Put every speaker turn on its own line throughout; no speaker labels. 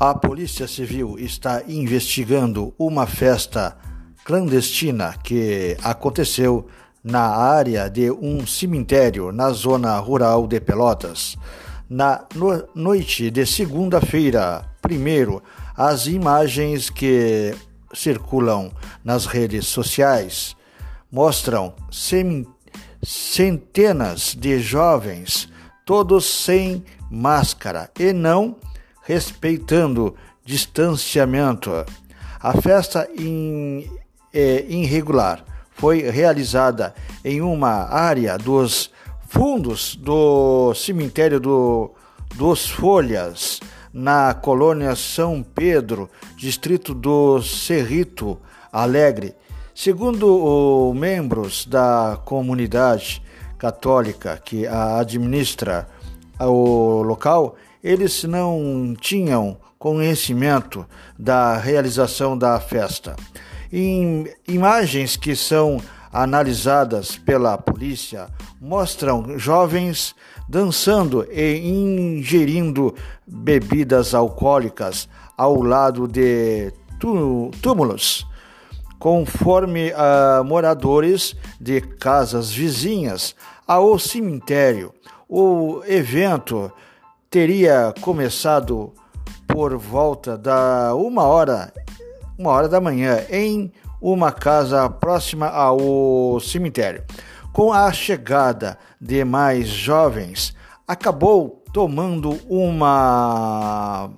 A Polícia Civil está investigando uma festa clandestina que aconteceu na área de um cemitério na zona rural de Pelotas. Na no noite de segunda-feira, primeiro, as imagens que circulam nas redes sociais mostram centenas de jovens, todos sem máscara e não respeitando distanciamento. A festa in, é, irregular foi realizada em uma área dos fundos do cemitério do, dos Folhas, na colônia São Pedro, distrito do Cerrito Alegre. Segundo os membros da comunidade católica que a administra o local, eles não tinham conhecimento da realização da festa. Em imagens que são analisadas pela polícia mostram jovens dançando e ingerindo bebidas alcoólicas ao lado de túmulos, conforme uh, moradores de casas vizinhas ao cemitério. O evento teria começado por volta da uma hora, uma hora da manhã em uma casa próxima ao cemitério. Com a chegada de mais jovens, acabou tomando uma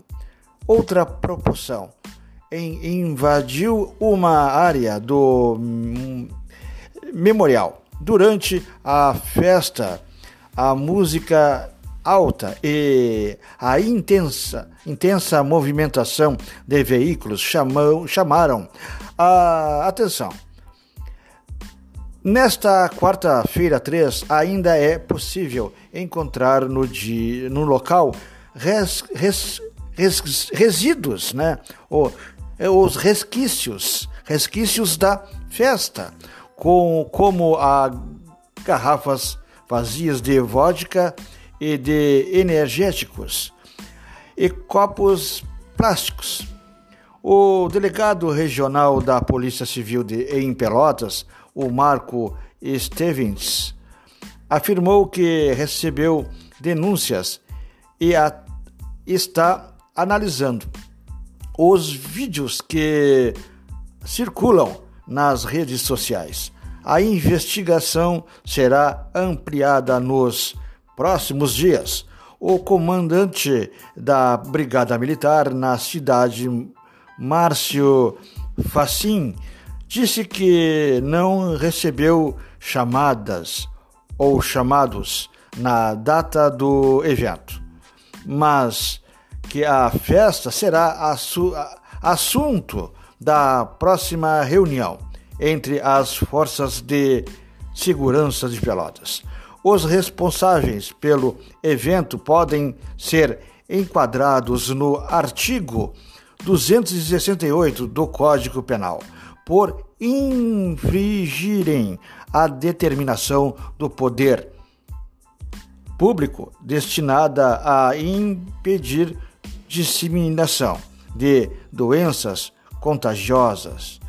outra proporção. Invadiu uma área do memorial. Durante a festa, a música alta e a intensa, intensa movimentação de veículos chamou, chamaram a atenção. Nesta quarta-feira 3, ainda é possível encontrar no, dia, no local res, res, res, resíduos, né? Ou, é, os resquícios, resquícios da festa, com, como a garrafas vazias de vodka e de energéticos e copos plásticos. O delegado regional da Polícia Civil de, em Pelotas, o Marco Stevens, afirmou que recebeu denúncias e a, está analisando os vídeos que circulam nas redes sociais. A investigação será ampliada nos próximos dias. O comandante da Brigada Militar na cidade, Márcio Facim, disse que não recebeu chamadas ou chamados na data do evento, mas que a festa será assunto da próxima reunião entre as forças de segurança de Pelotas. Os responsáveis pelo evento podem ser enquadrados no artigo 268 do Código Penal por infringirem a determinação do poder público destinada a impedir disseminação de doenças contagiosas.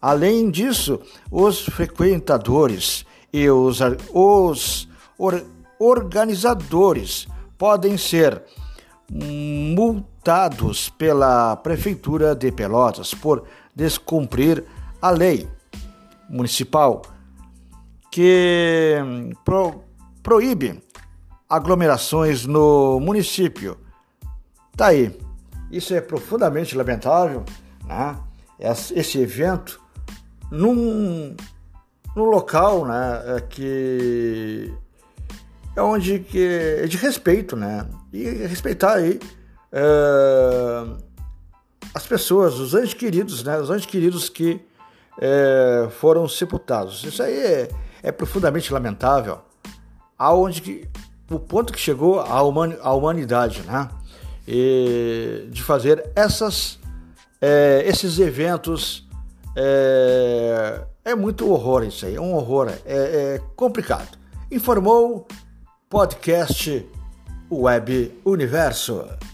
Além disso, os frequentadores e os, os or, organizadores podem ser multados pela Prefeitura de Pelotas por descumprir a lei municipal que pro, proíbe aglomerações no município. Tá aí. Isso é profundamente lamentável, né? Esse evento num no local, né, é que é onde que é de respeito, né, e respeitar aí é, as pessoas, os anjos queridos, né, os anjos queridos que é, foram sepultados. Isso aí é, é profundamente lamentável, aonde que o ponto que chegou a, human, a humanidade, né, e de fazer essas é, esses eventos é, é muito horror isso aí, é um horror, é, é complicado. Informou podcast Web Universo.